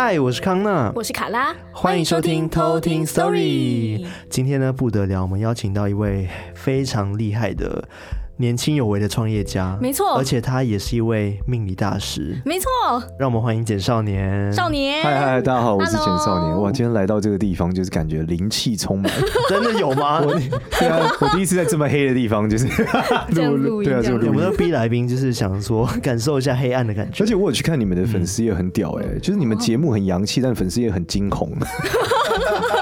嗨，我是康娜，我是卡拉，欢迎收听偷听 Story。今天呢，不得了，我们邀请到一位非常厉害的。年轻有为的创业家，没错，而且他也是一位命理大师，没错。让我们欢迎简少年。少年，嗨嗨，大家好，我是简少年。哇，今天来到这个地方，就是感觉灵气充满，真的有吗？我对啊，我第一次在这么黑的地方，就是 这样录，对啊，录音。我们要逼来宾，就是想说感受一下黑暗的感觉。而且我有去看你们的粉丝也，很屌哎，就是你们节目很洋气，但粉丝也很惊恐。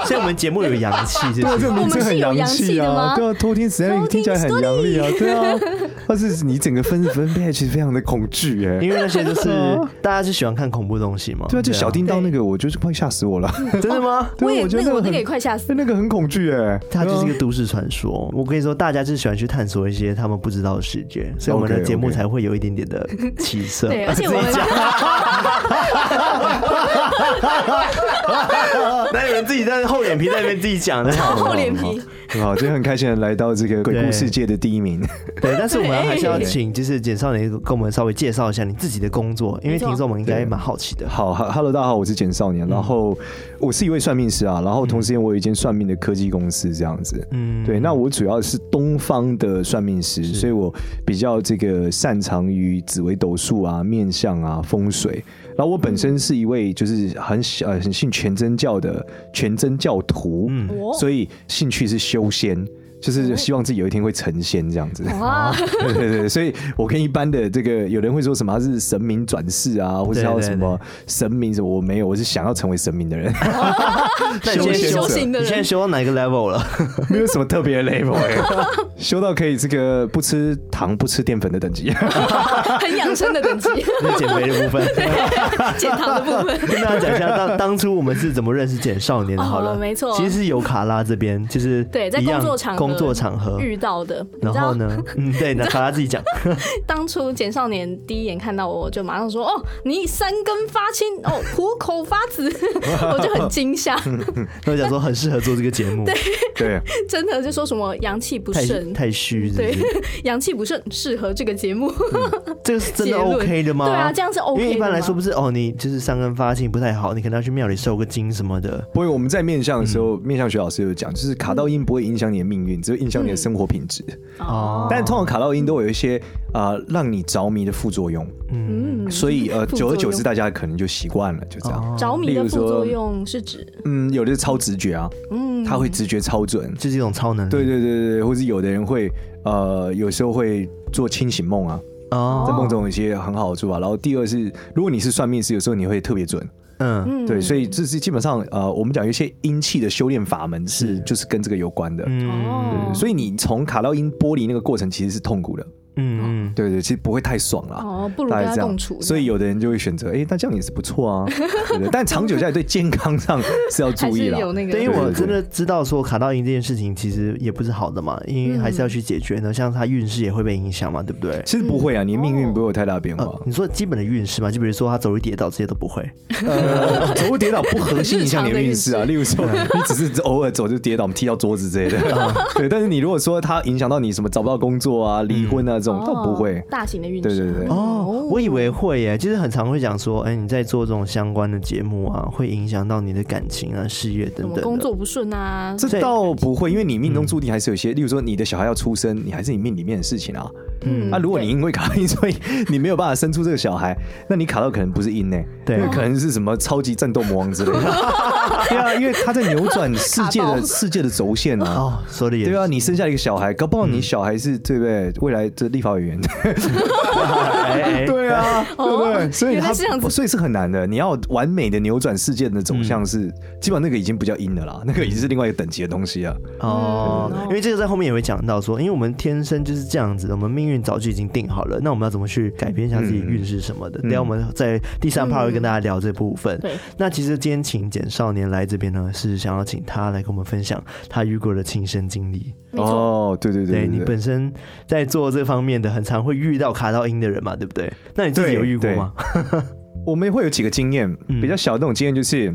所以我们节目有阳气，对，这个名字很洋气啊，对啊，偷听实在听起来很洋气啊，对啊。但是你整个分分配其实非常的恐惧哎，因为那些就是 大家是喜欢看恐怖东西嘛。对啊，就小叮当那个，我就是快吓死我了。真的吗？对，我觉得那个也快吓死。那个很恐惧哎，它就是一个都市传说。我跟你说，大家就是喜欢去探索一些他们不知道的世界，所以我们的节目才会有一点点的起色。对，而且我们 那你们自己在厚脸皮在那边自己讲的，厚脸皮。好，今天很开心的来到这个鬼故事界的第一名。对，但是我们还是要请，就是简少年跟我们稍微介绍一下你自己的工作，因为听众们应该蛮好奇的。好，Hello，大家好，我是简少年，然后我是一位算命师啊，然后同时间我有一间算命的科技公司这样子。嗯，对，那我主要是东方的算命师，所以我比较这个擅长于紫微斗数啊、面相啊、风水。然后我本身是一位就是很呃很信全真教的全真教徒，嗯，所以兴趣是修仙。就是希望自己有一天会成仙这样子，哇。对对对，所以我跟一般的这个有人会说什么他是神明转世啊，或者叫什么神明什么，我没有，我是想要成为神明的人。修修行的人，你现在修到哪个 level 了？没有什么特别的 level，修到可以这个不吃糖不吃淀粉的等级，很养生的等级，减肥的部分，减糖的部分。跟大家讲一下，当 当初我们是怎么认识简少年的？好了，没错，其实是由卡拉这边，就是对，在工作场合。工作场合遇到的，然后呢？嗯，对，那卡拉自己讲。当初简少年第一眼看到我就马上说：“哦，你三根发青，哦，虎口发紫。”我就很惊吓。他讲说很适合做这个节目。对对，真的就说什么阳气不盛，太虚。对，阳气不盛适合这个节目。这个是真的 OK 的吗？对啊，这样是 OK。因为一般来说不是哦，你就是三根发性不太好，你可能要去庙里受个金什么的。不会，我们在面相的时候，面相学老师有讲，就是卡到音不会影响你的命运。只会影响你的生活品质哦，但通常卡到音都有一些啊、呃、让你着迷的副作用，嗯，所以呃久而久之大家可能就习惯了，就这样。着迷的副作用是指嗯，有的是超直觉啊，嗯，他会直觉超准，这是一种超能力。对对对对，或是有的人会呃有时候会做清醒梦啊，哦，在梦中有一些很好的做法。然后第二是，如果你是算命师，有时候你会特别准。嗯，对，所以这是基本上呃，我们讲有一些阴气的修炼法门是，是就是跟这个有关的。嗯，所以你从卡到阴剥离那个过程其实是痛苦的。嗯嗯，对对，其实不会太爽啦。哦，不如跟他共处。所以有的人就会选择，哎，那这样也是不错啊。对对，但长久下来对健康上是要注意了。有那个，对，因为我真的知道说卡到赢这件事情其实也不是好的嘛，因为还是要去解决呢。像他运势也会被影响嘛，对不对？其实不会啊，你命运不会有太大变化。你说基本的运势嘛，就比如说他走路跌倒这些都不会。呃，走路跌倒不核心影响你的运势啊。例如说，你只是偶尔走就跌倒，踢到桌子之类的。对，但是你如果说他影响到你什么找不到工作啊、离婚啊这种，倒不会。大型的运动，对对对。哦，我以为会耶，其实很常会讲说，哎，你在做这种相关的节目啊，会影响到你的感情啊、事业等等，工作不顺啊，这倒不会，因为你命中注定还是有些，例如说你的小孩要出生，你还是你命里面的事情啊。嗯，那如果你因为卡到阴，所以你没有办法生出这个小孩，那你卡到可能不是阴呢，对，可能是什么超级战斗魔王之类的。对啊，因为他在扭转世界的 世界的轴线啊。哦，说的也对啊，你生下一个小孩，搞不好你小孩是对不对？未来的立法委员。对啊，对不对？所以他所以是很难的。你要完美的扭转世界的走向，是基本上那个已经不叫阴了啦，那个已经是另外一个等级的东西啊。哦，因为这个在后面也会讲到说，因为我们天生就是这样子的，我们命运早就已经定好了。那我们要怎么去改变一下自己运势什么的？等下我们在第三 part 会跟大家聊这部分。对，那其实今天请简少年来这边呢，是想要请他来跟我们分享他遇过的亲身经历。哦，对对对，对你本身在做这方面的，很常会遇到卡到音的人嘛，对不对？那你自己有遇过吗？我们会有几个经验，比较小的那种经验就是，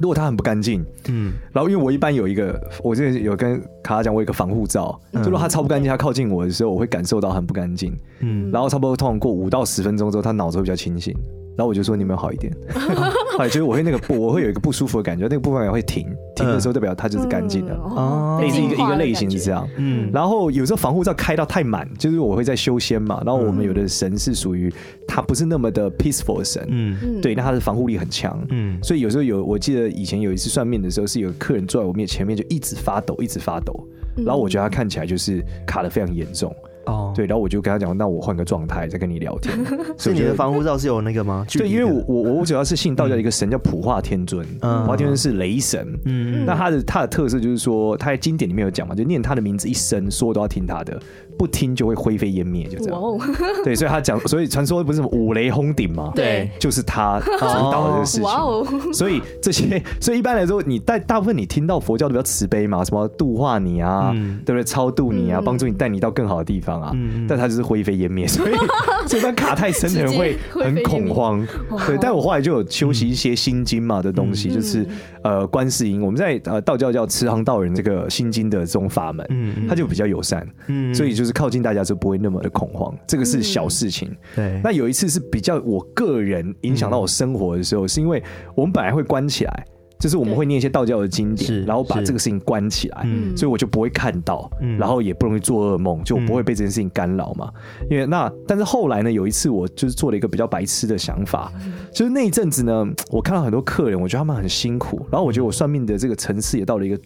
如果他很不干净，嗯，然后因为我一般有一个，我之前有跟卡拉讲，我有一个防护罩，就如果他超不干净，他靠近我的时候，我会感受到很不干净，嗯，然后差不多通常过五到十分钟之后，他脑子会比较清醒。然后我就说，你有没有好一点？哎，就是我会那个不，我会有一个不舒服的感觉，那个部分也会停，停的时候代表它就是干净的。哦，类似一个一个类型是这样。嗯，然后有时候防护罩开到太满，就是我会在修仙嘛。然后我们有的神是属于它不是那么的 peaceful 的神，嗯，对，那它的防护力很强，嗯，所以有时候有，我记得以前有一次算命的时候，是有个客人坐在我面前面就一直发抖，一直发抖，然后我觉得他看起来就是卡的非常严重。哦，对，然后我就跟他讲，那我换个状态再跟你聊天。所以你的防护罩是有那个吗？对，因为我我我主要是信道教一个神叫普化天尊，普化天尊是雷神。嗯，那他的他的特色就是说，他在经典里面有讲嘛，就念他的名字一生，所有都要听他的，不听就会灰飞烟灭，就这样。对，所以他讲，所以传说不是五雷轰顶嘛？对，就是他传导的这个事情。所以这些，所以一般来说，你大大部分你听到佛教都比较慈悲嘛，什么度化你啊，对不对？超度你啊，帮助你带你到更好的地方。啊，但他就是灰飞烟灭，所以 这段卡太深的人会很恐慌。对，但我后来就有修习一些心经嘛的东西，就是呃观世音，我们在呃道教叫慈航道人这个心经的这种法门，嗯，他就比较友善，嗯，所以就是靠近大家就不会那么的恐慌，这个是小事情。对，那有一次是比较我个人影响到我生活的时候，是因为我们本来会关起来。就是我们会念一些道教的经典，然后把这个事情关起来，所以我就不会看到，然后也不容易做噩梦，就不会被这件事情干扰嘛。因为那，但是后来呢，有一次我就是做了一个比较白痴的想法，就是那一阵子呢，我看到很多客人，我觉得他们很辛苦，然后我觉得我算命的这个层次也到了一个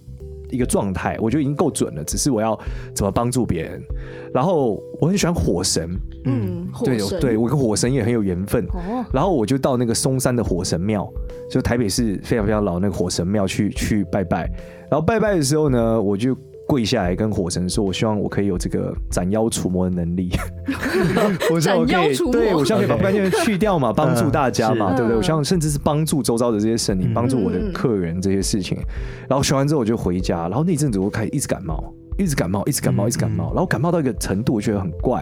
一个状态，我觉得已经够准了，只是我要怎么帮助别人。然后我很喜欢火神，嗯，对对，我跟火神也很有缘分。然后我就到那个松山的火神庙。就台北市非常非常老那个火神庙去去拜拜，然后拜拜的时候呢，我就跪下来跟火神说，我希望我可以有这个斩妖除魔的能力。我希望我可以，对，我希望可以把不干净的去掉嘛，帮助大家嘛，对不对？我希望甚至是帮助周遭的这些神灵，帮助我的客人这些事情。然后学完之后我就回家，然后那阵子我开始一直感冒。一直感冒，一直感冒，一直感冒，然后感冒到一个程度，我觉得很怪。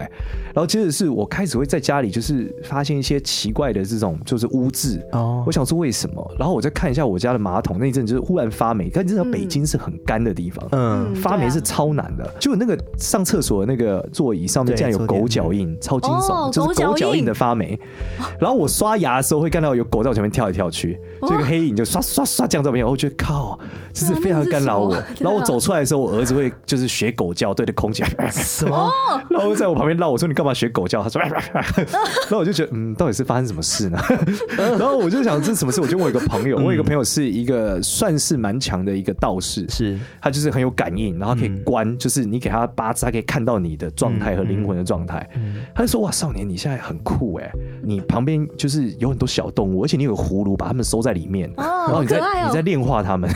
然后接着是我开始会在家里，就是发现一些奇怪的这种就是污渍。哦，我想说为什么？然后我再看一下我家的马桶，那一阵就是忽然发霉。但你知道北京是很干的地方，嗯，发霉是超难的。就那个上厕所的那个座椅上面竟然有狗脚印，超惊悚，就是狗脚印的发霉。然后我刷牙的时候会看到有狗在我前面跳来跳去，这个黑影就刷刷刷这样在我面前，我觉得靠，这是非常干扰我。然后我走出来的时候，我儿子会就是。学狗叫，对着空气，什么？然后在我旁边闹，我说你干嘛学狗叫？他说，然后我就觉得，嗯，到底是发生什么事呢？然后我就想这是什么事？我就问我一个朋友，我有一个朋友是一个算是蛮强的一个道士，是他就是很有感应，然后可以观，就是你给他八字，他可以看到你的状态和灵魂的状态。他就说，哇，少年你现在很酷哎，你旁边就是有很多小动物，而且你有个葫芦，把它们收在里面，然后你在你在炼化它们，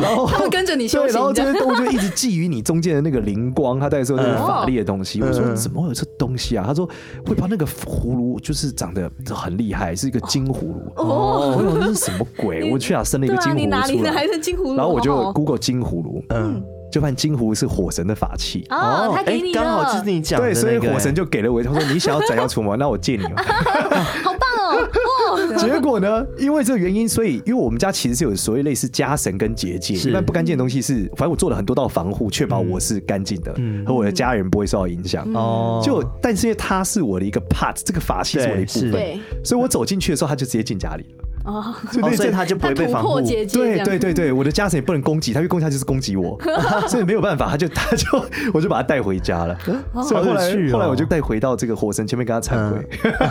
然后他们跟着你修行，然后这些动物就一直觊觎你中间的那个灵光，他在说那个法力的东西。我说怎么会有这东西啊？他说会把那个葫芦就是长得很厉害，是一个金葫芦。哦，我说那是什么鬼？我去哪生了一个金葫芦出来？你哪里的还是金葫芦？然后我就 Google 金葫芦，嗯，就发现金葫芦是火神的法器。哦，他给你刚好就是你讲的，对，所以火神就给了我。他说你想要斩妖除魔，那我借你。结果呢？因为这个原因，所以因为我们家其实是有所谓类似家神跟结界，一般不干净的东西是，反正我做了很多道防护，确保我是干净的，和我的家人不会受到影响。哦，就但是因为它是我的一个 part，这个法器是我的一部分，所以我走进去的时候，他就直接进家里了。哦，所以他就不会被防护。对对对对，我的家神也不能攻击他，因为攻击他就是攻击我，所以没有办法，他就 他就我就把他带回家了。所以后来后来我就带回到这个火神前面跟他忏悔，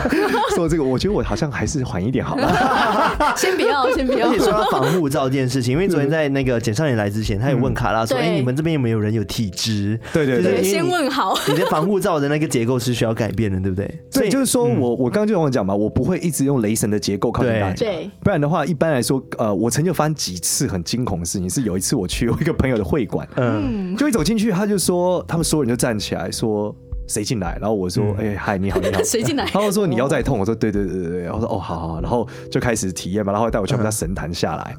说这个我觉得我好像还是缓一点好了。先不要，先不要。而且说到防护罩这件事情，因为昨天在那个简少年来之前，他也问卡拉说：“哎，你们这边有没有人有体质？”对对对，先问好。你的防护罩的那个结构是需要改变的，对不对？对，就是说我我刚刚就跟我讲嘛，我不会一直用雷神的结构靠近大家。不然的话，一般来说，呃，我曾经发生几次很惊恐的事情。是有一次我去我一个朋友的会馆，嗯，就一走进去，他就说，他们所有人就站起来说，谁进来？然后我说，哎、嗯，嗨，你好，你好，谁进来？然后说你腰在痛，我说对对对对对，我说哦，好好，然后就开始体验嘛，然后带我去我们家神坛下来，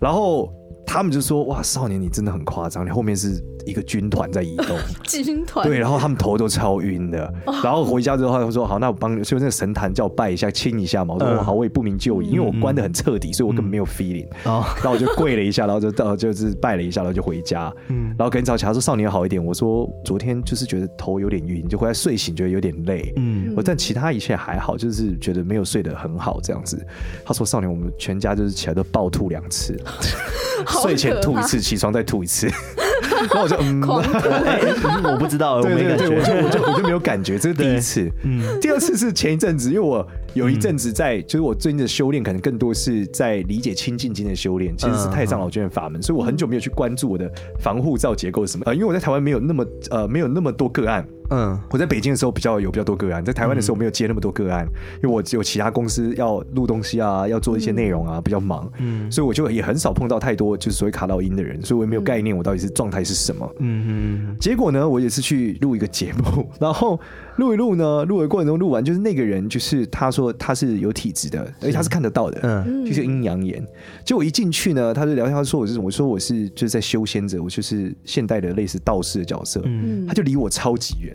然后。他们就说：“哇，少年你真的很夸张，你后面是一个军团在移动。”军团对，然后他们头都超晕的。然后回家之后，他就说：“好，那我帮你，就那个神坛叫我拜一下，亲一下嘛。”我说：“好，我也不明就里，因为我关的很彻底，所以我根本没有 feeling。”然后我就跪了一下，然后就到就是拜了一下，然后就回家。嗯，然后跟早起来说：“少年好一点。”我说：“昨天就是觉得头有点晕，就回来睡醒觉得有点累。”嗯，我但其他一切还好，就是觉得没有睡得很好这样子。他说：“少年，我们全家就是起来都暴吐两次。”睡前吐一次，起床再吐一次，然后我就嗯，我不知道，我没感觉，我就我就我就没有感觉，这是第一次。嗯，第二次是前一阵子，因为我有一阵子在，就是我最近的修炼可能更多是在理解清净经的修炼，其实是太上老君的法门，所以我很久没有去关注我的防护罩结构是什么。呃，因为我在台湾没有那么呃没有那么多个案。嗯，我在北京的时候比较有比较多个案，在台湾的时候我没有接那么多个案，因为我只有其他公司要录东西啊，要做一些内容啊，比较忙，嗯，所以我就也很少碰到太多就是所谓卡到音的人，所以我也没有概念我到底是状态是什么，嗯嗯，结果呢，我也是去录一个节目，然后。录一录呢，录的过程中录完，就是那个人，就是他说他是有体质的，而且他是看得到的，嗯，就是阴阳眼。结果一进去呢，他就聊天，他说我是什么？我说我是就是在修仙者，我就是现代的类似道士的角色。嗯，他就离我超级远，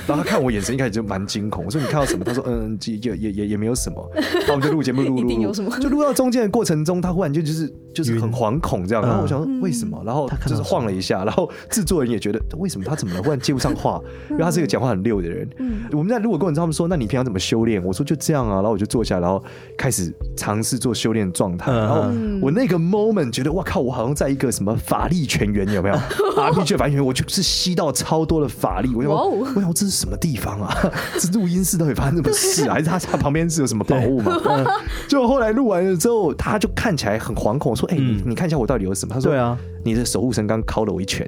然后他看我眼神一开始就蛮惊恐。我说你看到什么？他说嗯，也也也也没有什么。然后我们就录节目，录录录，就录到中间的过程中，他忽然就就是就是很惶恐这样。然后我想说为什么？然后就是晃了一下，然后制作人也觉得为什么他怎么了？忽然接不上话，因为他是一个讲话很溜的人。嗯，我们在录的过程中，他们说：“那你平常怎么修炼？”我说：“就这样啊。”然后我就坐下，然后开始尝试做修炼状态。然后我那个 moment 觉得，哇靠！我好像在一个什么法力泉源，有没有？RPG 法力泉源，我就是吸到超多的法力。我想，我想这是什么地方啊？这录音室到底发生什么事啊？还是他他旁边是有什么宝物吗？就后来录完了之后，他就看起来很惶恐，说：“哎，你你看一下我到底有什么？”他说：“对啊。”你的守护神刚敲了我一拳，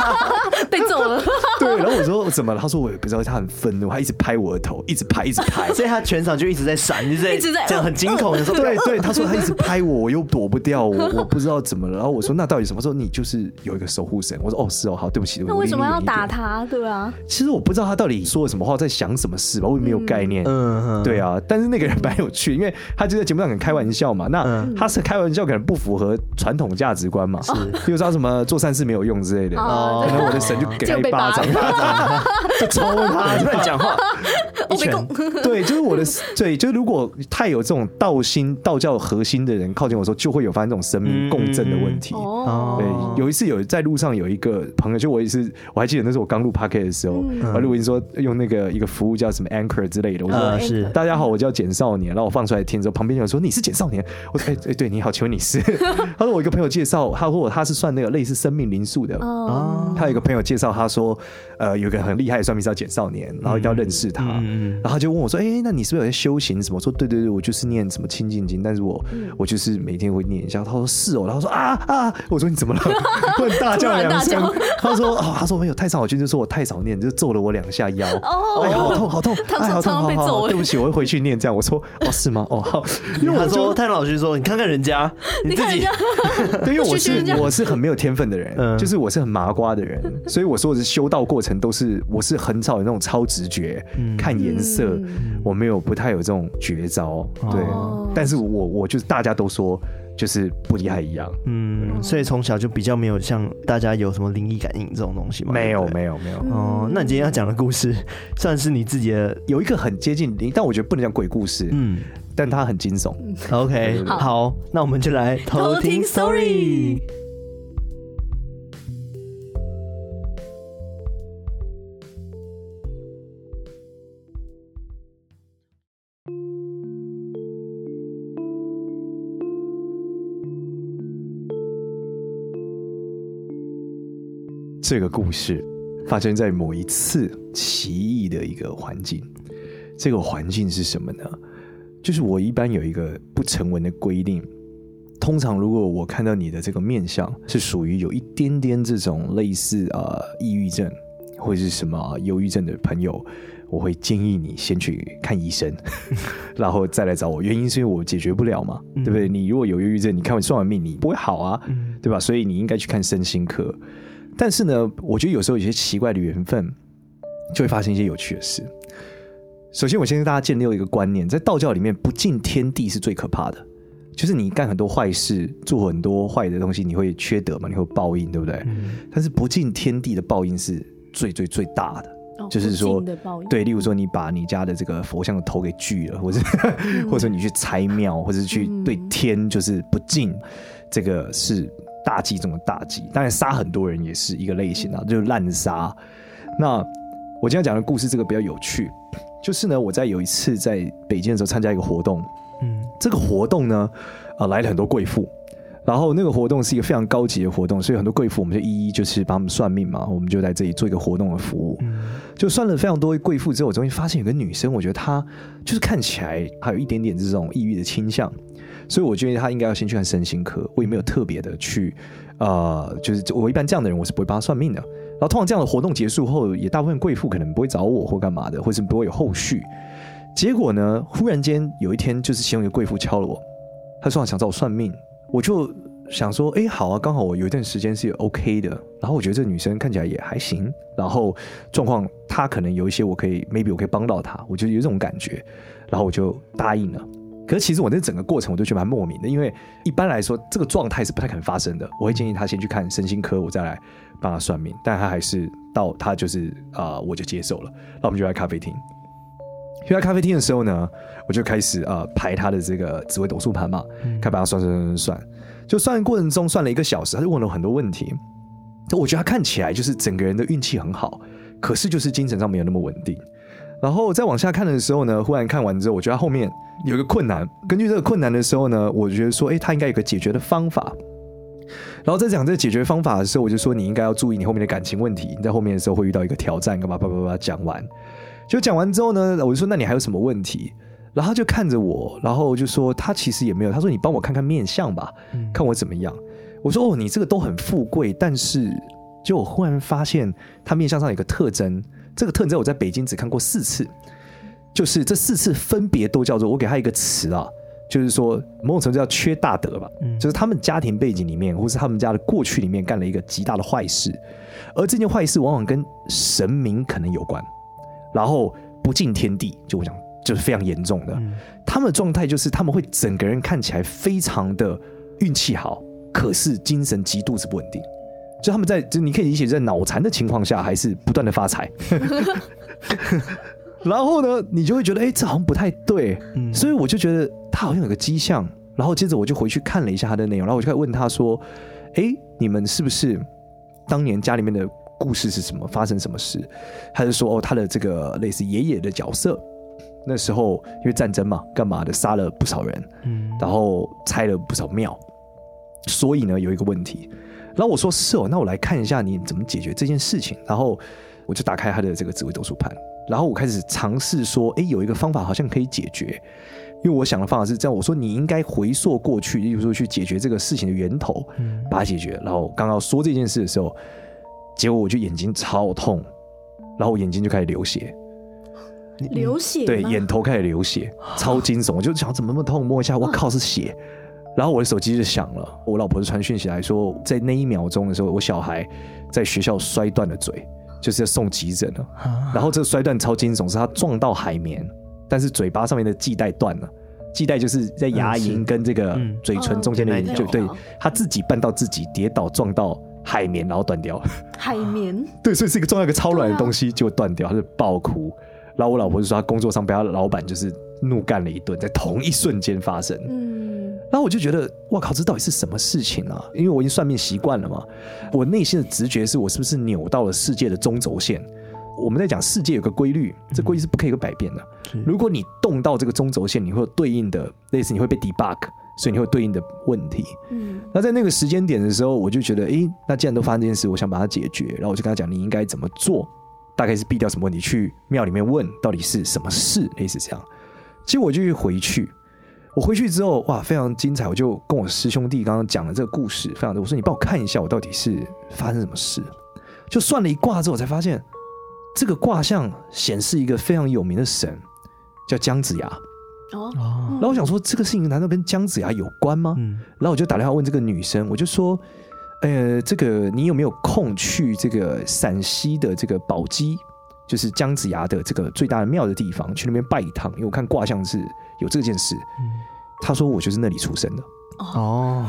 被揍了。对，然后我说怎么了？他说我也不知道，他很愤怒，他一直拍我的头，一直拍，一直拍，所以他全场就一直在闪，一直在，一直在这样很惊恐的时候。对对，他说他一直拍我，我又躲不掉，我我不知道怎么了。然后我说那到底什么时候？你就是有一个守护神。我说哦是哦，好，对不起。那为什么要打他？对啊，其实我不知道他到底说了什么话，在想什么事吧，我也没有概念。嗯，对啊。但是那个人蛮有趣，因为他就在节目上很开玩笑嘛。那他是开玩笑，可能不符合传统价值观嘛。是，比如说什么。做善事没有用之类的，哦，可能我的神就给他一巴掌，就抽他，乱讲话。一拳，对，就是我的，对，就是如果太有这种道心、道教核心的人靠近我说，就会有发生这种神明共振的问题。哦，对，有一次有在路上有一个朋友，就我也是，我还记得那是我刚录 Podcast 的时候，我录音说用那个一个服务叫什么 Anchor 之类的，我说是。大家好，我叫简少年，然后我放出来听之后，旁边有人说你是简少年，我说哎哎对，你好，请问你是？他说我一个朋友介绍，他说我他是算那个类似。生命灵数的哦，他有一个朋友介绍，他说，呃，有个很厉害的算命师叫简少年，然后一定要认识他，然后他就问我说，哎，那你是不是有在修行什么？我说，对对对，我就是念什么清净经，但是我我就是每天会念一下。他说是哦，然后说啊啊，我说你怎么了？突然大叫两声。他说哦，他说没有太上老君就说我太少念，就揍了我两下腰，哎呀，好痛好痛，哎，好痛好痛，对不起，我会回去念这样。我说哦，是吗？哦好，因为他说太上老君说，你看看人家，你自己，对，因为我是我是很没有天分的人。嗯，就是我是很麻瓜的人，所以我说的是修道过程都是我是很少有那种超直觉，嗯、看颜色，我没有不太有这种绝招，对。哦、但是我我就是大家都说就是不厉害一样，嗯，所以从小就比较没有像大家有什么灵异感应这种东西吗？没有没有没有。哦，那你今天要讲的故事 算是你自己的有一个很接近灵，但我觉得不能讲鬼故事，嗯，但它很惊悚。OK，好，那我们就来偷听 story。这个故事发生在某一次奇异的一个环境。这个环境是什么呢？就是我一般有一个不成文的规定，通常如果我看到你的这个面相是属于有一点点这种类似呃抑郁症或者是什么忧郁症的朋友，我会建议你先去看医生，然后再来找我。原因是因为我解决不了嘛，对不对？你如果有忧郁症，你看完算完命，你不会好啊，对吧？所以你应该去看身心科。但是呢，我觉得有时候有些奇怪的缘分，就会发生一些有趣的事。首先，我先跟大家建立一个观念，在道教里面，不敬天地是最可怕的。就是你干很多坏事，做很多坏的东西，你会缺德嘛？你会报应，对不对？嗯、但是不敬天地的报应是最最最大的，哦、就是说，对，例如说你把你家的这个佛像的头给锯了，或者、嗯、或者你去拆庙，或者去对天就是不敬，嗯、这个是大忌中的大忌。当然杀很多人也是一个类型啊，就是滥杀。那我今天讲的故事这个比较有趣，就是呢，我在有一次在北京的时候参加一个活动。嗯，这个活动呢，啊、呃，来了很多贵妇，然后那个活动是一个非常高级的活动，所以很多贵妇我们就一一就是帮他们算命嘛，我们就在这里做一个活动的服务。嗯、就算了非常多贵妇之后，我终于发现有个女生，我觉得她就是看起来还有一点点这种抑郁的倾向，所以我觉得她应该要先去看身心科。我也没有特别的去，呃，就是我一般这样的人我是不会帮他算命的。然后通常这样的活动结束后，也大部分贵妇可能不会找我或干嘛的，或是不会有后续。结果呢？忽然间有一天，就是其中一个贵妇敲了我，她说想找我算命，我就想说，哎，好啊，刚好我有一段时间是 OK 的，然后我觉得这女生看起来也还行，然后状况她可能有一些我可以，maybe 我可以帮到她，我就有这种感觉，然后我就答应了。可是其实我那整个过程我都觉得蛮莫名的，因为一般来说这个状态是不太可能发生的。我会建议他先去看身心科，我再来帮他算命，但他还是到他就是啊、呃，我就接受了，那我们就来咖啡厅。去在咖啡厅的时候呢，我就开始呃排他的这个紫微斗数盘嘛，开始帮他算算算算，就算过程中算了一个小时，他就问了很多问题。我觉得他看起来就是整个人的运气很好，可是就是精神上没有那么稳定。然后再往下看的时候呢，忽然看完之后，我觉得后面有一个困难。根据这个困难的时候呢，我觉得说，哎，他应该有个解决的方法。然后在讲这个解决方法的时候，我就说你应该要注意你后面的感情问题，你在后面的时候会遇到一个挑战，干嘛叭叭叭讲完。就讲完之后呢，我就说：“那你还有什么问题？”然后他就看着我，然后就说：“他其实也没有。”他说：“你帮我看看面相吧，看我怎么样。”我说：“哦，你这个都很富贵，但是就我忽然发现他面相上有个特征，这个特征我在北京只看过四次，就是这四次分别都叫做我给他一个词啊，就是说某种程度叫缺大德吧，就是他们家庭背景里面或是他们家的过去里面干了一个极大的坏事，而这件坏事往往跟神明可能有关。”然后不敬天地，就我讲，就是非常严重的。嗯、他们的状态就是他们会整个人看起来非常的运气好，可是精神极度之不稳定。就他们在，就你可以理解在脑残的情况下，还是不断的发财。然后呢，你就会觉得，哎，这好像不太对。嗯、所以我就觉得他好像有个迹象。然后接着我就回去看了一下他的内容，然后我就开始问他说，哎，你们是不是当年家里面的？故事是什么？发生什么事？他就说哦，他的这个类似爷爷的角色，那时候因为战争嘛，干嘛的，杀了不少人，嗯，然后拆了不少庙，所以呢有一个问题。然后我说是哦，那我来看一下你怎么解决这件事情。然后我就打开他的这个紫微斗数盘，然后我开始尝试说，哎，有一个方法好像可以解决。因为我想的方法是这样，我说你应该回溯过去，例如说去解决这个事情的源头，嗯，把它解决。然后刚刚说这件事的时候。结果我就眼睛超痛，然后我眼睛就开始流血，流血，对，眼头开始流血，超惊悚。我就想怎么那么痛，摸一下，我靠，是血。然后我的手机就响了，我老婆就传讯息来说，在那一秒钟的时候，我小孩在学校摔断了嘴，就是要送急诊了。然后这个摔断超惊悚，是他撞到海绵，但是嘴巴上面的系带断了，系带就是在牙龈跟这个嘴唇中间的，就对他自己绊到自己跌倒撞到。海绵，然后断掉。海绵，对，所以是一个撞到一个超软的东西就断掉，他就爆哭。然后我老婆就说，她工作上被她老板就是怒干了一顿，在同一瞬间发生。嗯，然后我就觉得，哇靠，这到底是什么事情啊？因为我已经算命习惯了嘛，我内心的直觉是我是不是扭到了世界的中轴线？我们在讲世界有个规律，这规律是不可以有改变的。如果你动到这个中轴线，你会有对应的类似，你会被 debug。所以你会有对应的问题。嗯，那在那个时间点的时候，我就觉得，诶，那既然都发生这件事，我想把它解决。然后我就跟他讲，你应该怎么做？大概是避掉什么问题？去庙里面问到底是什么事，类似这样。结果我就回去，我回去之后，哇，非常精彩。我就跟我师兄弟刚刚讲了这个故事，非常多。我说你帮我看一下，我到底是发生什么事？就算了一卦之后，我才发现这个卦象显示一个非常有名的神，叫姜子牙。哦，然后我想说，这个事情难道跟姜子牙有关吗？嗯，然后我就打电话问这个女生，我就说，呃，这个你有没有空去这个陕西的这个宝鸡，就是姜子牙的这个最大的庙的地方，去那边拜一趟？因为我看卦象是有这件事。嗯，他说我就是那里出生的。哦，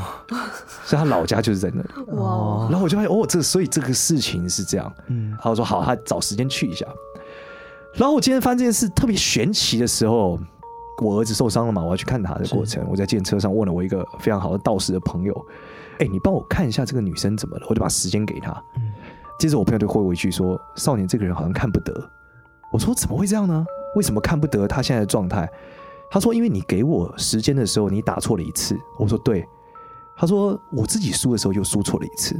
所以他老家就是在那里。哇！然后我就发现哦，这所以这个事情是这样。嗯，他说好，他找时间去一下。然后我今天发现这件事特别玄奇的时候，我儿子受伤了嘛，我要去看他的过程。我在电车上问了我一个非常好的道士的朋友：“哎，你帮我看一下这个女生怎么了？”我就把时间给她。嗯，接着我朋友就回我一句说：“少年这个人好像看不得。”我说：“怎么会这样呢？为什么看不得他现在的状态？”他说：“因为你给我时间的时候，你打错了一次。”我说：“对。”他说：“我自己输的时候又输错了一次。”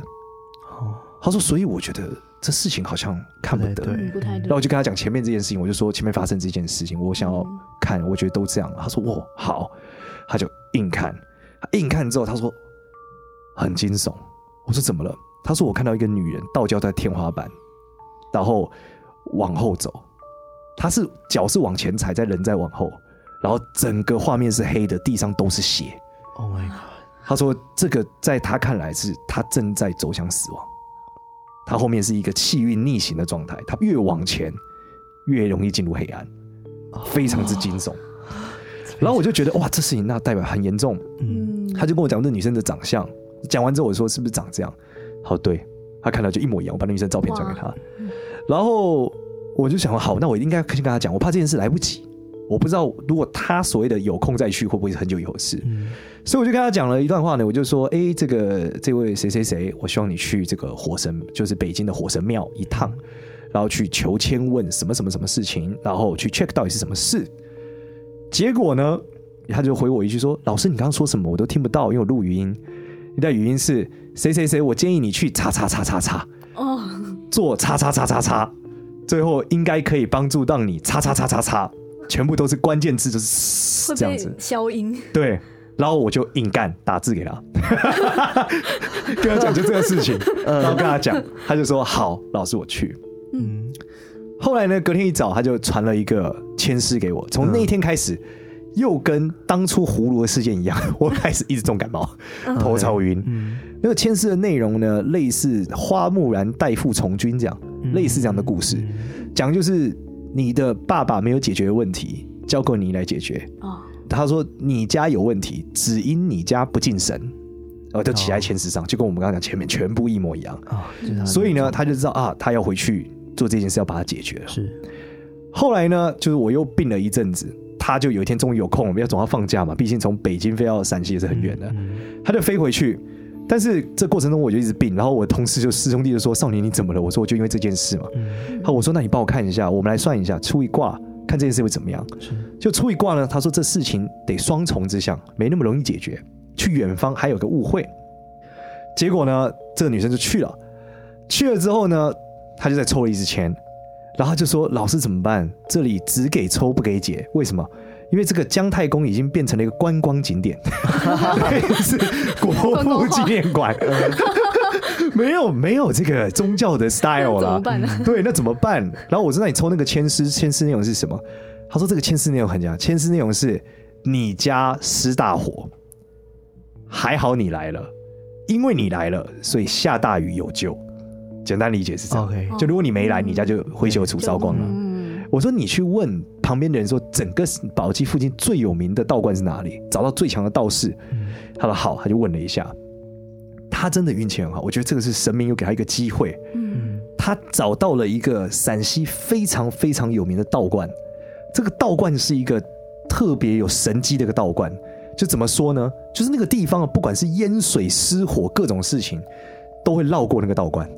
哦，他说：“所以我觉得这事情好像看不得。”对，不太对。然后我就跟他讲前面这件事情，我就说前面发生这件事情，我想要看，我觉得都这样。他说：“哦，好。”他就硬看，他硬看之后，他说：“很惊悚。”我说：“怎么了？”他说：“我看到一个女人倒吊在天花板，然后往后走，她是脚是往前踩，在人在往后。”然后整个画面是黑的，地上都是血。Oh my god！他说这个在他看来是他正在走向死亡，他后面是一个气运逆行的状态，他越往前越容易进入黑暗，非常之惊悚。Oh. 然后我就觉得哇，这事情那代表很严重。嗯，他就跟我讲这女生的长相，讲完之后我说是不是长这样？好，对，他看到就一模一样。我把那女生照片传给他，然后我就想好，那我应该先跟他讲，我怕这件事来不及。我不知道，如果他所谓的有空再去，会不会是很久以后的事？嗯、所以我就跟他讲了一段话呢。我就说：“哎，这个这位谁谁谁，我希望你去这个火神，就是北京的火神庙一趟，然后去求签问什么什么什么事情，然后去 check 到底是什么事。结果呢，他就回我一句说：‘老师，你刚刚说什么？我都听不到，因为我录语音。你的语音是谁谁谁？我建议你去叉叉叉叉叉哦，做叉叉叉叉叉，最后应该可以帮助到你叉叉叉叉叉。’全部都是关键字，就是这样子消音。对，然后我就硬干打字给他，跟他讲就这个事情，然后跟他讲，他就说好，老师我去。嗯，后来呢，隔天一早他就传了一个签诗给我，从那一天开始，又跟当初葫芦的事件一样，我开始一直重感冒，头超晕。嗯，那个签诗的内容呢，类似花木兰代父从军这样，类似这样的故事，讲就是。你的爸爸没有解决的问题，交给你来解决。哦，他说你家有问题，只因你家不敬神，然后就写在签诗上，就跟我们刚刚讲前面全部一模一样。哦，所以呢，他就知道啊，他要回去做这件事，要把它解决了。是。后来呢，就是我又病了一阵子，他就有一天终于有空，我们要总要放假嘛，毕竟从北京飞到陕西也是很远的，他就飞回去。但是这过程中我就一直病，然后我同事就师兄弟就说：“少年你怎么了？”我说：“我就因为这件事嘛。嗯”好，我说：“那你帮我看一下，我们来算一下，出一卦，看这件事会怎么样。”就出一卦呢，他说这事情得双重之相，没那么容易解决。去远方还有个误会。结果呢，这个女生就去了，去了之后呢，他就在抽了一支签，然后她就说：“老师怎么办？这里只给抽不给解，为什么？”因为这个姜太公已经变成了一个观光景点，是国父纪念馆，没有没有这个宗教的 style 了，怎么办呢？对，那怎么办？然后我知道你抽那个签诗，签诗内容是什么？他说这个签诗内容很简单，签诗内容是你家失大火，还好你来了，因为你来了，所以下大雨有救。简单理解是这样.就如果你没来，你家就灰球土烧光了。我说你去问旁边的人说，整个宝鸡附近最有名的道观是哪里？找到最强的道士。他说好，他就问了一下，他真的运气很好。我觉得这个是神明又给他一个机会。嗯，他找到了一个陕西非常非常有名的道观。这个道观是一个特别有神机的一个道观。就怎么说呢？就是那个地方，不管是淹水、失火，各种事情都会绕过那个道观。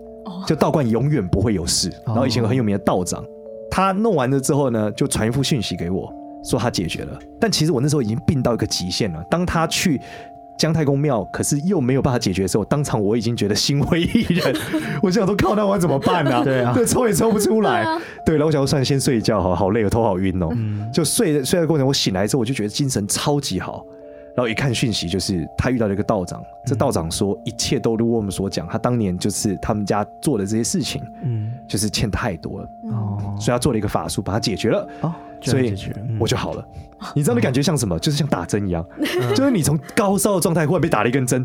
就道观永远不会有事。然后以前有很有名的道长。他弄完了之后呢，就传一副讯息给我，说他解决了。但其实我那时候已经病到一个极限了。当他去姜太公庙，可是又没有办法解决的时候，当场我已经觉得心灰意冷。我想说，靠，那我怎么办呢、啊？对啊，对，抽也抽不出来。对，然后我想说，算了，先睡一觉，好好累，我头好晕哦。嗯、就睡睡的过程，我醒来之后，我就觉得精神超级好。然后一看讯息，就是他遇到了一个道长。这道长说，一切都如我们所讲，他当年就是他们家做的这些事情，嗯，就是欠太多了，哦，所以他做了一个法术把它解决了，哦，所以我就好了。你知道那感觉像什么？就是像打针一样，就是你从高烧的状态忽然被打了一根针，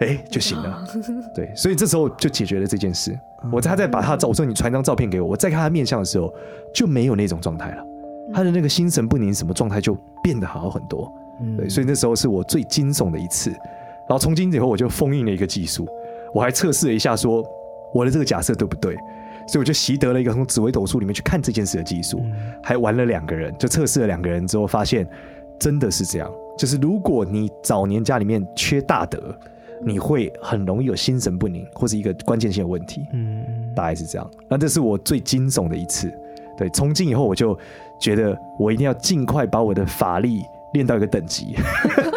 哎，就醒了。对，所以这时候就解决了这件事。我他再把他照，我说你传张照片给我，我再看他面相的时候，就没有那种状态了。他的那个心神不宁什么状态就变得好很多。嗯，对，所以那时候是我最惊悚的一次。然后从今以后，我就封印了一个技术，我还测试了一下，说我的这个假设对不对？所以我就习得了一个从紫微斗数里面去看这件事的技术，还玩了两个人，就测试了两个人之后，发现真的是这样，就是如果你早年家里面缺大德，你会很容易有心神不宁或是一个关键性的问题，嗯，大概是这样。那这是我最惊悚的一次。对，从今以后我就觉得我一定要尽快把我的法力练到一个等级，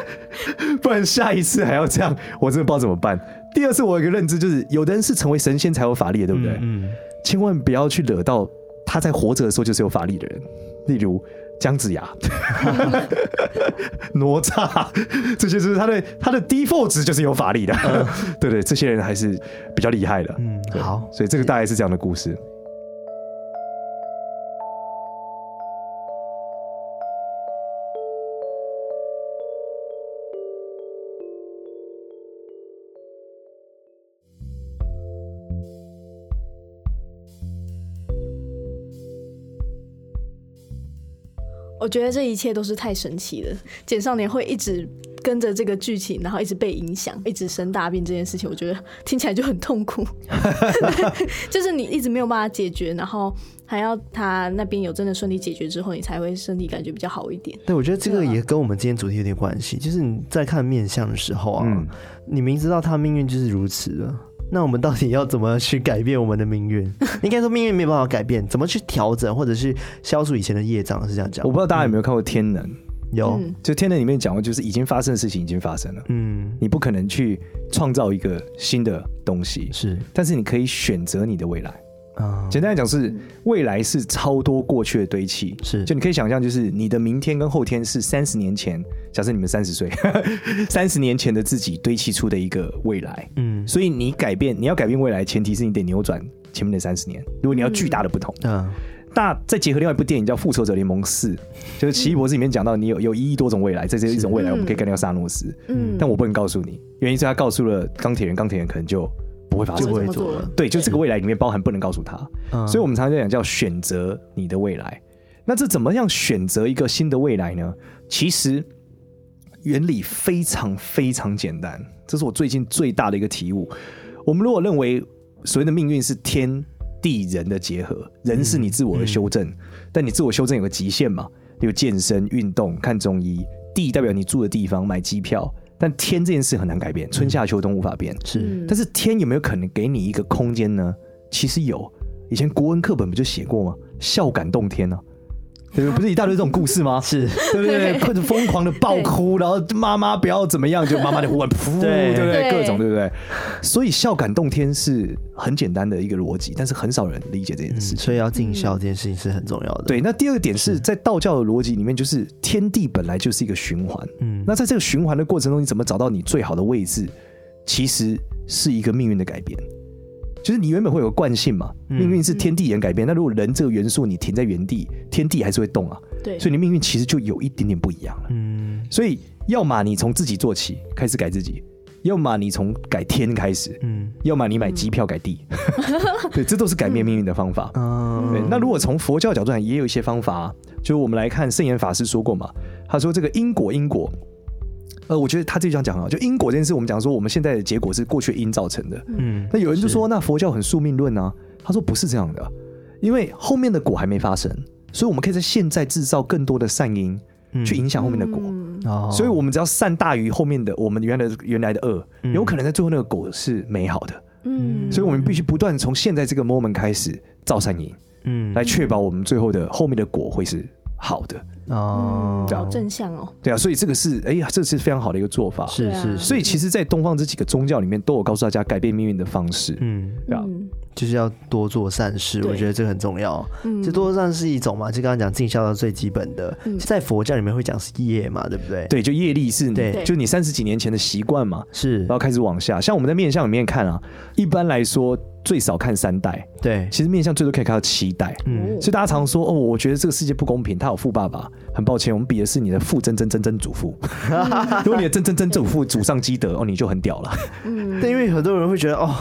不然下一次还要这样，我真的不知道怎么办。第二次我有一个认知，就是有的人是成为神仙才有法力的，对不对？嗯。千万不要去惹到他在活着的时候就是有法力的人，例如姜子牙、哪吒，这些就是他的他的 default 值就是有法力的。嗯、对，对对，这些人还是比较厉害的。嗯，好，所以这个大概是这样的故事。我觉得这一切都是太神奇了。简少年会一直跟着这个剧情，然后一直被影响，一直生大病这件事情，我觉得听起来就很痛苦。就是你一直没有办法解决，然后还要他那边有真的顺利解决之后，你才会身体感觉比较好一点。对，我觉得这个也跟我们今天主题有点关系。就是你在看面相的时候啊，嗯、你明知道他命运就是如此的。那我们到底要怎么去改变我们的命运？应该说命运没有办法改变，怎么去调整或者是消除以前的业障？是这样讲。我不知道大家有没有看过《天能》？有，就《天能》里面讲过，就是已经发生的事情已经发生了。嗯，你不可能去创造一个新的东西，是，但是你可以选择你的未来。啊，简单来讲是未来是超多过去的堆砌，是。就你可以想象，就是你的明天跟后天是三十年前，假设你们三十岁，三十年前的自己堆砌出的一个未来，嗯，所以你改变，你要改变未来，前提是你得扭转前面的三十年。如果你要巨大的不同，嗯，那再结合另外一部电影叫《复仇者联盟四》，就是奇异博士里面讲到，你有有一亿多种未来，在这一种未来，我们可以干掉萨诺斯，嗯，但我不能告诉你，原因是他告诉了钢铁人，钢铁人可能就。不会发生，就不会做了。对，就这个未来里面包含不能告诉他，嗯、所以我们常常在讲叫选择你的未来。那这怎么样选择一个新的未来呢？其实原理非常非常简单，这是我最近最大的一个体悟。我们如果认为所谓的命运是天地人的结合，人是你自我的修正，嗯嗯、但你自我修正有个极限嘛，有健身、运动、看中医，地代表你住的地方、买机票。但天这件事很难改变，春夏秋冬无法变。是，但是天有没有可能给你一个空间呢？其实有，以前国文课本不就写过吗？孝感动天呢、啊？对不对？不是一大堆这种故事吗？是，对不对？或者疯狂的爆哭，然后妈妈不要怎么样，就 妈妈的碗噗，对不对？各种对不对？所以孝感动天是很简单的一个逻辑，但是很少人理解这件事情。所以要尽孝这件事情是很重要的。对，那第二个点是在道教的逻辑里面，就是天地本来就是一个循环。嗯，那在这个循环的过程中，你怎么找到你最好的位置，其实是一个命运的改变。就是你原本会有个惯性嘛，命运是天地人改变。那、嗯、如果人这个元素你停在原地，天地还是会动啊。对，所以你命运其实就有一点点不一样了。嗯，所以要么你从自己做起，开始改自己；要么你从改天开始，嗯；要么你买机票改地。嗯、对，这都是改变命运的方法。嗯，对。那如果从佛教角度上，也有一些方法。就是我们来看圣严法师说过嘛，他说这个因果因果。呃，我觉得他这句讲讲啊，就因果这件事，我们讲说我们现在的结果是过去因造成的。嗯，那有人就说，那佛教很宿命论啊，他说不是这样的，因为后面的果还没发生，所以我们可以在现在制造更多的善因，去影响后面的果。哦，所以我们只要善大于后面的我们原来的原来的恶，有可能在最后那个果是美好的。嗯，所以我们必须不断从现在这个 moment 开始造善因，嗯，来确保我们最后的后面的果会是好的。哦，好正向哦。对啊，所以这个是哎呀，这是非常好的一个做法。是是，所以其实，在东方这几个宗教里面，都有告诉大家改变命运的方式。嗯，对啊，就是要多做善事。我觉得这个很重要。嗯，就多做善事一种嘛，就刚刚讲尽孝道最基本的，嗯。在佛教里面会讲是业嘛，对不对？对，就业力是，对，就你三十几年前的习惯嘛，是，然后开始往下。像我们在面相里面看啊，一般来说。最少看三代，对，其实面相最多可以看到七代，嗯，所以大家常说哦，我觉得这个世界不公平，他有富爸爸，很抱歉，我们比的是你的父曾曾曾曾祖父，如果你的曾曾曾祖父祖上积德，哦，你就很屌了，嗯，但因为很多人会觉得哦，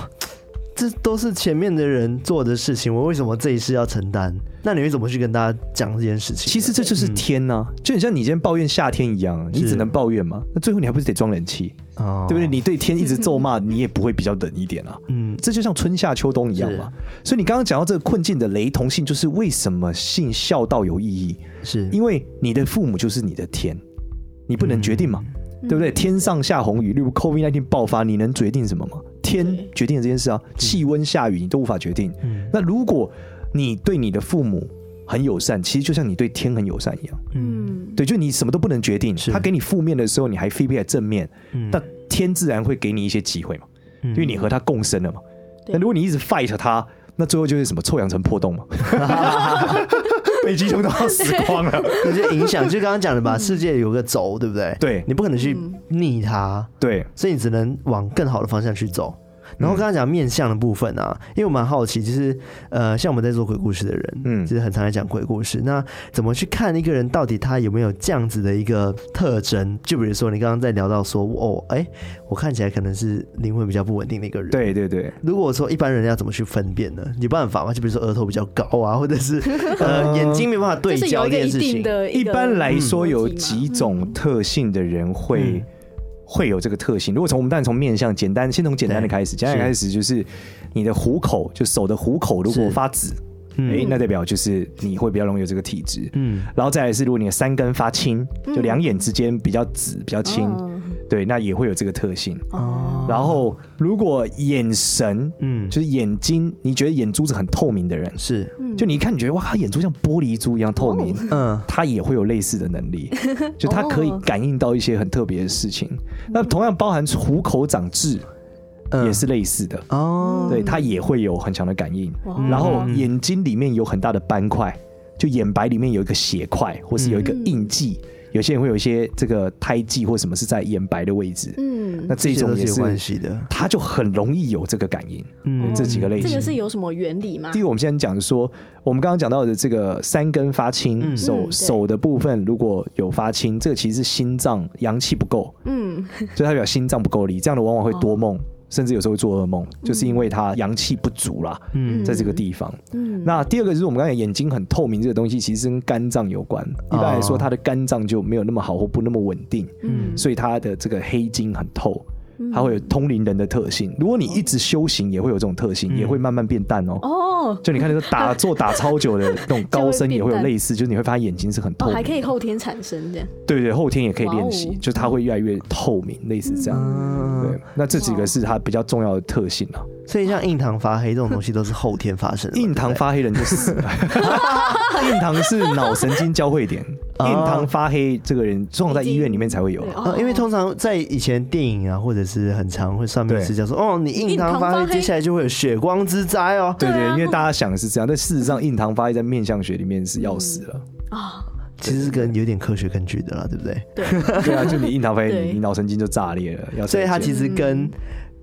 这都是前面的人做的事情，我为什么这一世要承担？那你会怎么去跟大家讲这件事情？其实这就是天呐、啊，嗯、就很像你今天抱怨夏天一样，你只能抱怨嘛。那最后你还不是得装冷气？哦，对不对？你对天一直咒骂，你也不会比较冷一点啊。嗯，这就像春夏秋冬一样嘛。所以你刚刚讲到这个困境的雷同性，就是为什么信孝道有意义？是因为你的父母就是你的天，你不能决定嘛，嗯、对不对？天上下红雨，例如 COVID 那天爆发，你能决定什么吗？天决定了这件事啊，气温下雨你都无法决定。嗯，那如果你对你的父母很友善，其实就像你对天很友善一样。嗯，对，就你什么都不能决定，他给你负面的时候，你还 feedback 正面，那天自然会给你一些机会嘛，因为你和他共生了嘛。那如果你一直 fight 他，那最后就是什么臭氧层破洞嘛，北极熊都要死光了，有些影响。就刚刚讲的吧，世界有个轴，对不对？对，你不可能去逆它，对，所以你只能往更好的方向去走。然后刚刚讲面相的部分啊，因为我蛮好奇，就是呃，像我们在做鬼故事的人，嗯，就是很常在讲鬼故事。那怎么去看一个人到底他有没有这样子的一个特征？就比如说你刚刚在聊到说，哦，哎，我看起来可能是灵魂比较不稳定的一个人。对对对。如果说一般人要怎么去分辨呢？有办法吗？就比如说额头比较高啊，或者是 呃眼睛没办法对焦这件事情。一般来说，有几种特性的人会。会有这个特性。如果从我们当然从面相简单，先从简单的开始。简单的开始就是你的虎口，就手的虎口如果发紫，哎，那代表就是你会比较容易有这个体质。嗯，然后再来是如果你的三根发青，就两眼之间比较紫、比较青。对，那也会有这个特性。哦。然后，如果眼神，嗯，就是眼睛，你觉得眼珠子很透明的人，是，就你一看，你觉得哇，他眼珠像玻璃珠一样透明，嗯，他也会有类似的能力，就他可以感应到一些很特别的事情。那同样包含虎口长痣，也是类似的哦。对，他也会有很强的感应。然后眼睛里面有很大的斑块，就眼白里面有一个血块，或是有一个印记。有些人会有一些这个胎记或什么是在眼白的位置，嗯，那这种也是有关系的，他就很容易有这个感应，嗯，这几个类型，这个是有什么原理吗？第一，我们现在讲说，我们刚刚讲到的这个三根发青，手手的部分如果有发青，这个其实是心脏阳气不够，嗯，就代表心脏不够力，这样的往往会多梦。甚至有时候会做噩梦，就是因为它阳气不足啦。嗯，在这个地方。嗯，那第二个就是我们刚才眼睛很透明这个东西，其实跟肝脏有关。一般来说，它的肝脏就没有那么好或不那么稳定。嗯，所以它的这个黑金很透。它会有通灵人的特性，如果你一直修行，也会有这种特性，也会慢慢变淡哦。哦，就你看那个打坐打超久的那种高僧，也会有类似，就是你会发现眼睛是很透明，还可以后天产生的。对对，后天也可以练习，就它会越来越透明，类似这样。对，那这几个是它比较重要的特性啊。所以像印堂发黑这种东西都是后天发生的。印堂发黑人就死了。印堂是脑神经交汇点，印堂发黑这个人通常在医院里面才会有。因为通常在以前电影啊，或者是很常会上面是讲说，哦，你印堂发黑，接下来就会有血光之灾哦。对对，因为大家想的是这样，但事实上印堂发黑在面相学里面是要死了啊。其实是跟有点科学根据的啦，对不对？对 对啊，就你印堂发黑，你脑神经就炸裂了。所以它其实跟。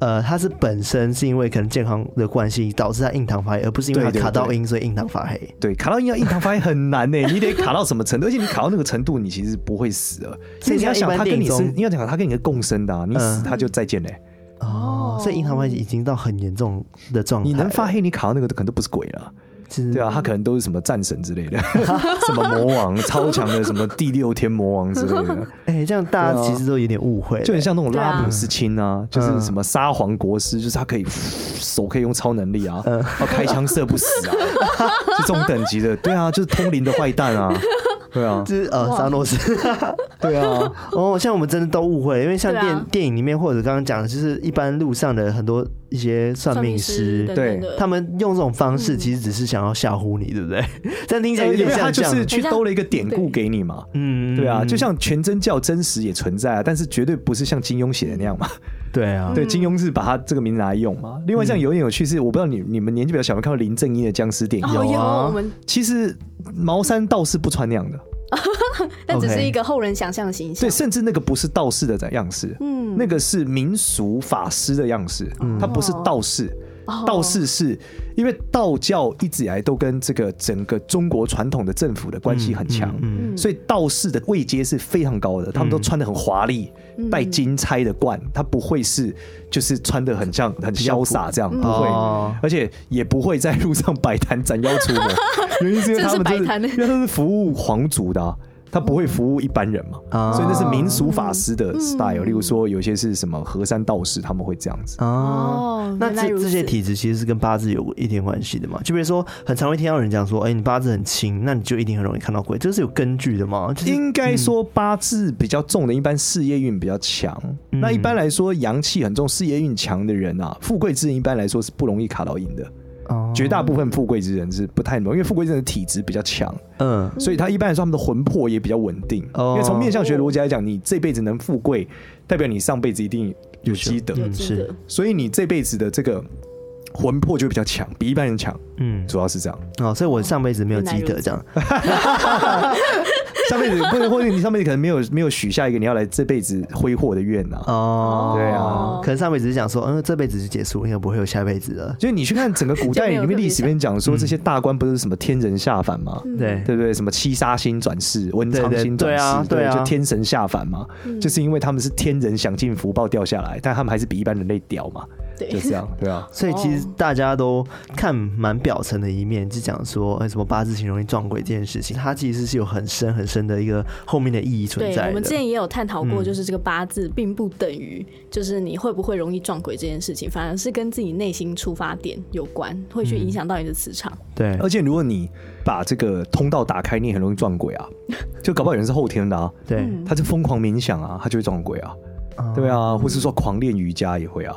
呃，他是本身是因为可能健康的关系导致他印堂发黑，而不是因为他卡到音，所以印堂发黑。对，卡到音要印堂发黑很难呢，你得卡到什么程度？而且你卡到那个程度，你其实不会死的。所以你要想他跟你是，你要想他跟你是共生的，你死他就再见嘞。哦，所以印堂发黑已经到很严重的状态。你能发黑，你卡到那个可能都不是鬼了。对啊，他可能都是什么战神之类的，什么魔王 超强的，什么第六天魔王之类的。哎，这样大家其实都有点误会，就很像那种拉姆斯钦啊，就是什么沙皇国师，就是他可以手可以用超能力啊，然后开枪射不死啊，是这种等级的。对啊，就是通灵的坏蛋啊。对啊，就是呃，沙诺斯。对啊，哦，像我们真的都误会，因为像电电影里面或者刚刚讲的，就是一般路上的很多一些算命师，对，他们用这种方式，其实只是想要吓唬你，对不对？但听起来有点像他就是去兜了一个典故给你嘛。嗯，对啊，就像全真教真实也存在啊，但是绝对不是像金庸写的那样嘛。对啊，对，金庸是把他这个名字拿来用嘛。另外，这样有点有趣是，我不知道你你们年纪比较小，有没有看过林正英的僵尸电影？有啊。其实茅山道士不穿那样的。那只是一个后人想象的形象。对，甚至那个不是道士的样式，嗯，那个是民俗法师的样式，他不是道士。道士是因为道教一直以来都跟这个整个中国传统的政府的关系很强，所以道士的位阶是非常高的。他们都穿的很华丽，带金钗的冠，他不会是就是穿的很像很潇洒这样，不会，而且也不会在路上 摆摊斩妖除魔。原因是因为他们就是因为他是服务皇族的啊。他不会服务一般人嘛，所以那是民俗法师的 style。例如说，有些是什么和山道士，他们会这样子。哦，那这这些体质其实是跟八字有一点关系的嘛？就比如说，很常会听到人讲说，哎，你八字很轻，那你就一定很容易看到鬼，这是有根据的吗？应该说八字比较重的，一般事业运比较强。那一般来说，阳气很重、事业运强的人啊，富贵之人一般来说是不容易卡到阴的。绝大部分富贵之人是不太能，因为富贵之人的体质比较强，嗯，所以他一般来说他们的魂魄也比较稳定。因为从面相学逻辑来讲，你这辈子能富贵，代表你上辈子一定有积德，是，所以你这辈子的这个魂魄就比较强，比一般人强。嗯，主要是这样。哦，所以我上辈子没有积德，这样。上辈子或者或者你上辈子可能没有没有许下一个你要来这辈子挥霍的愿呐。哦，对啊，可能上辈子是讲说，嗯，这辈子就结束，应该不会有下辈子了。就是你去看整个古代里面历史里面讲说，这些大官不是什么天人下凡吗？对对不对？什么七杀星转世、文昌星转世，对啊，就天神下凡嘛，就是因为他们是天人享尽福报掉下来，但他们还是比一般人类屌嘛。就这样，对啊，所以其实大家都看蛮表层的一面，就讲说，哎，什么八字形容易撞鬼这件事情，它其实是有很深很深的一个后面的意义存在的。我们之前也有探讨过，就是这个八字并不等于就是你会不会容易撞鬼这件事情，反而是跟自己内心出发点有关，会去影响到你的磁场。对，而且如果你把这个通道打开，你也很容易撞鬼啊，就搞不好有人是后天的啊，对，他就疯狂冥想啊，他就会撞鬼啊。对啊，或是说狂练瑜伽也会啊，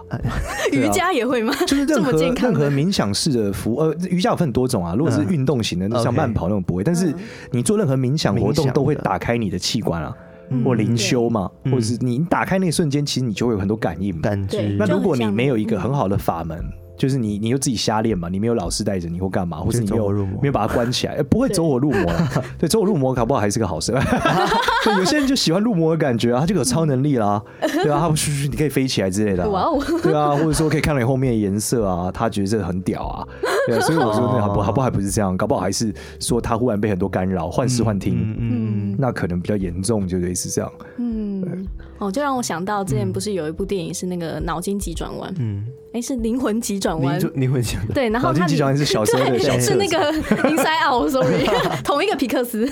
瑜伽也会吗？就是任何任何冥想式的服呃，瑜伽有分很多种啊。如果是运动型的，像慢跑那种不会，但是你做任何冥想活动都会打开你的器官啊，或灵修嘛，或者是你打开那一瞬间，其实你就会有很多感应。感知。那如果你没有一个很好的法门。就是你，你又自己瞎练嘛？你没有老师带着你，或干嘛？或是你没有没有把它关起来？哎，不会走火入魔了。对，走火入魔搞不好还是个好事。对，有些人就喜欢入魔的感觉啊，他就有超能力啦，对啊，他不是你可以飞起来之类的。哇哦，对啊，或者说可以看到你后面的颜色啊，他觉得这个很屌啊。对，所以我说那好不好不还不是这样，搞不好还是说他忽然被很多干扰，幻视幻听，嗯，那可能比较严重，就类似这样。嗯，哦，就让我想到之前不是有一部电影是那个脑筋急转弯，嗯。哎，是灵魂急转弯，灵魂急转弯。对，然后他急转弯是小时候的，是那个 Inside Out，Sorry，同一个皮克斯。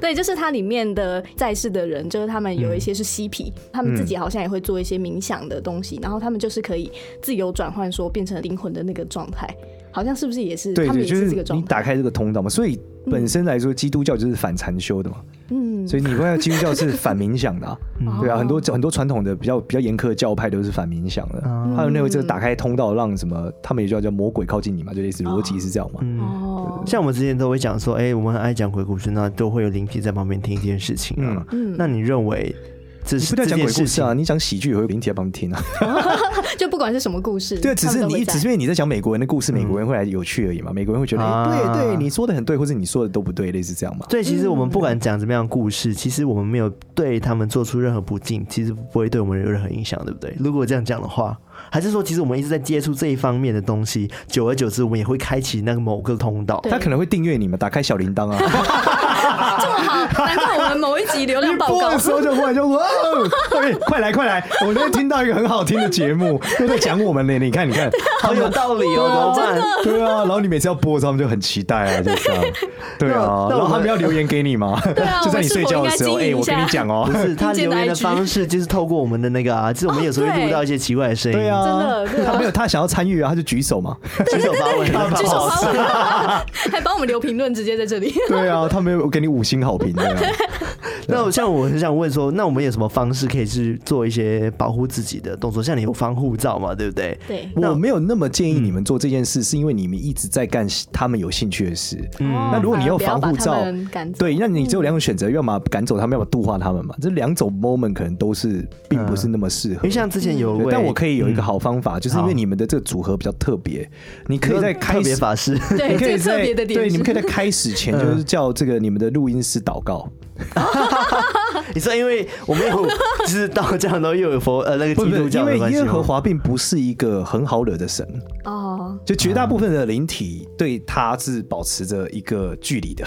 对，就是它里面的在世的人，就是他们有一些是嬉皮，他们自己好像也会做一些冥想的东西，然后他们就是可以自由转换，说变成灵魂的那个状态，好像是不是也是？对对，就是。你打开这个通道嘛，所以本身来说，基督教就是反禅修的嘛。嗯，所以你会看基督教是反冥想的，对啊，很多很多传统的比较比较严苛的教派都是反冥想的，还有那位就是打开通道让什么，他们也叫叫魔鬼靠近你嘛，就类似逻辑是这样嘛。哦，像我们之前都会讲说，哎，我们很爱讲鬼故事，那都会有灵体在旁边听这件事情啊。嗯，那你认为？只是不要讲鬼故事啊，你讲喜剧也会有灵体在旁边听啊。就不管是什么故事，对，只是你只是因为你在讲美国人的故事，美国人会来有趣而已嘛。美国人会觉得，哎，对对，你说的很对，或者你说的都不对，类似这样嘛。对，其实我们不管讲怎么样的故事，其实我们没有对他们做出任何不敬，其实不会对我们有任何影响，对不对？如果这样讲的话，还是说，其实我们一直在接触这一方面的东西，久而久之，我们也会开启那个某个通道。他可能会订阅你们，打开小铃铛啊。集流量爆高的时候就忽然就哇，快来快来！我那天听到一个很好听的节目，都在讲我们呢。你看你看，好有道理哦，真的。对啊，然后你每次要播的时候，他们就很期待啊，就这样。对啊，然后他们要留言给你吗？就在你睡觉的时候，哎，我跟你讲哦，不是他留言的方式，就是透过我们的那个啊，就是我们有时候会录到一些奇怪的声音。对啊，真的。他没有，他想要参与啊，他就举手嘛，举手发问，举手发问，还帮我们留评论，直接在这里。对啊，他没有给你五星好评。那像我很想问说，那我们有什么方式可以去做一些保护自己的动作？像你有防护罩嘛，对不对？对。我没有那么建议你们做这件事，是因为你们一直在干他们有兴趣的事。嗯。那如果你有防护罩，对，那你只有两种选择，要么赶走他们，要么度化他们嘛。这两种 moment 可能都是并不是那么适合。因为像之前有，但我可以有一个好方法，就是因为你们的这个组合比较特别，你可以在开始法师，对，可以在对，你们可以在开始前就是叫这个你们的录音师祷告。你说，因为我们有就是道教，然后又有佛呃那个基督教的关系，因为耶和华并不是一个很好惹的神。哦，就绝大部分的灵体对他是保持着一个距离的。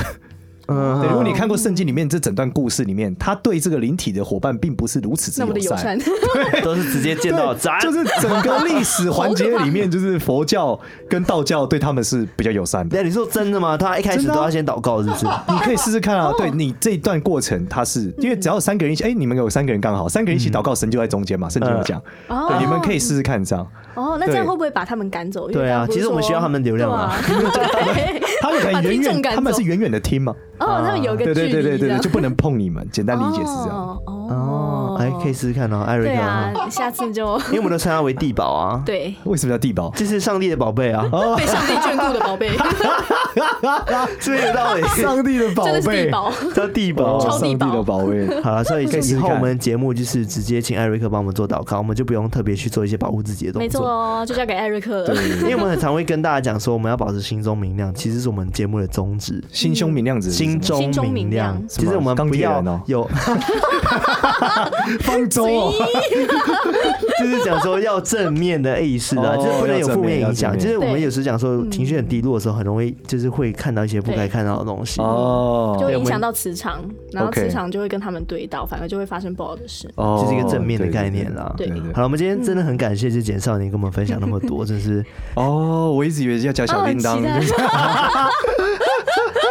嗯，对，如果你看过圣经里面这整段故事里面，他对这个灵体的伙伴并不是如此之友善，对，都是直接见到斩，就是整个历史环节里面，就是佛教跟道教对他们是比较友善的。对，你说真的吗？他一开始都要先祷告，是不是？你可以试试看啊。对你这一段过程，他是因为只要三个人一起，哎，你们有三个人刚好，三个人一起祷告，神就在中间嘛。圣经有讲，对，你们可以试试看这样。哦，那这样会不会把他们赶走？对啊，其实我们需要他们流量啊。他们可以远远，他们是远远的听嘛。哦，他们有个距离，对对对对对，就不能碰你们。简单理解是这样。哦，哎，可以试试看哦，艾瑞克。对啊，下次就因为我们都称他为地宝啊。对。为什么叫地宝？这是上帝的宝贝啊，被上帝眷顾的宝贝。是不是有道理？上帝的宝贝，叫地宝，上帝的宝贝。好了，所以以后我们节目就是直接请艾瑞克帮我们做祷告，我们就不用特别去做一些保护自己的动作。没错哦，就交给艾瑞克了。因为我们很常会跟大家讲说，我们要保持心中明亮，其实是我们节目的宗旨。心胸明亮，心中明亮。其实我们不要有 方舟哦，就是讲说要正面的意识啊，就是不能有负面影响。就是我们有时讲说情绪很低落的时候，很容易就是会看到一些不该看到的东西。哦，就会影响到磁场，然后磁场就会跟他们对到，反而就会发生不好的事。哦，这是一个正面的概念啦。对，好了，我们今天真的很感谢这简少年跟我们分享那么多，真是哦，我一直以为要叫小叮当。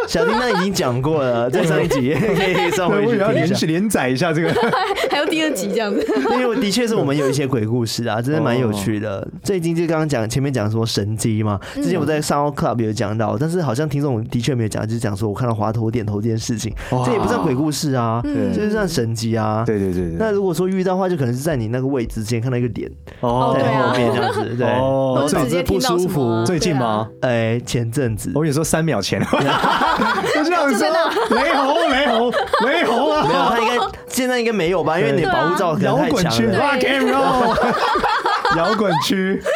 小叮当已经讲过了，在上一集可以上回去要连续连载一下这个，还有第二集这样子。因为的确是我们有一些鬼故事啊，真的蛮有趣的。最近就刚刚讲前面讲说神迹嘛，之前我在 Sound Club 有讲到，但是好像听众的确没有讲，就是讲说我看到华佗点头这件事情，这也不算鬼故事啊，就是算神迹啊。对对对。那如果说遇到的话，就可能是在你那个位置之前看到一个点哦，在后面这样子，对哦，直接不舒服。最近吗？哎，前阵子。我跟你说三秒前。就这样说，雷猴，雷猴，雷猴啊！没有，他应该现在应该没有吧？因为你的保护罩可能太强了。Rock and roll，摇滚区。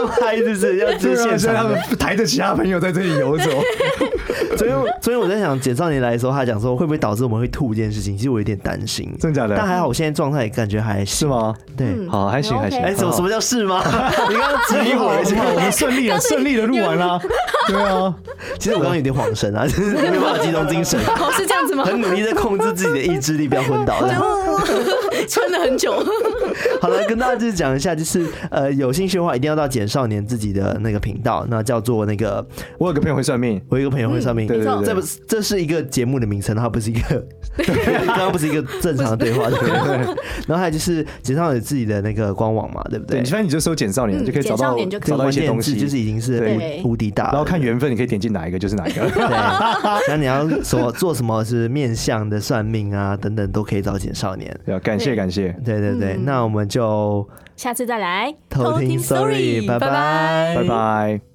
那么嗨就是要支线上，他们抬着其他朋友在这里游走。所以，所以我在想，简少年来的时候，他讲说会不会导致我们会吐这件事情，其实我有点担心。真的假的？但还好，我现在状态感觉还是吗？对，好，还行，还行。哎，什么什么叫是吗？你刚刚质疑我，我们顺利了，顺利的录完了。对啊，其实我刚刚有点恍神啊，就是没有办法集中精神。哦，是这样子吗？很努力在控制自己的意志力，不要昏倒。撑了很久。好了，跟大家就是讲一下，就是呃，有兴趣的话，一定要到简少年自己的那个频道，那叫做那个。我有个朋友会算命，我有个朋友会算命。对对对，这不是这是一个节目的名称，它不是一个，刚刚不是一个正常的对话，对不对？然后还有就是简少年自己的那个官网嘛，对不对？反正你就搜简少年，就可以找到找到一些东西，就是已经是无敌大。然后看缘分，你可以点进哪一个就是哪一个。对，那你要什么做什么是面相的算命啊等等，都可以找简少年。要感谢感谢，对对对，那我们就。下次再来偷听 Sorry，拜拜，拜拜。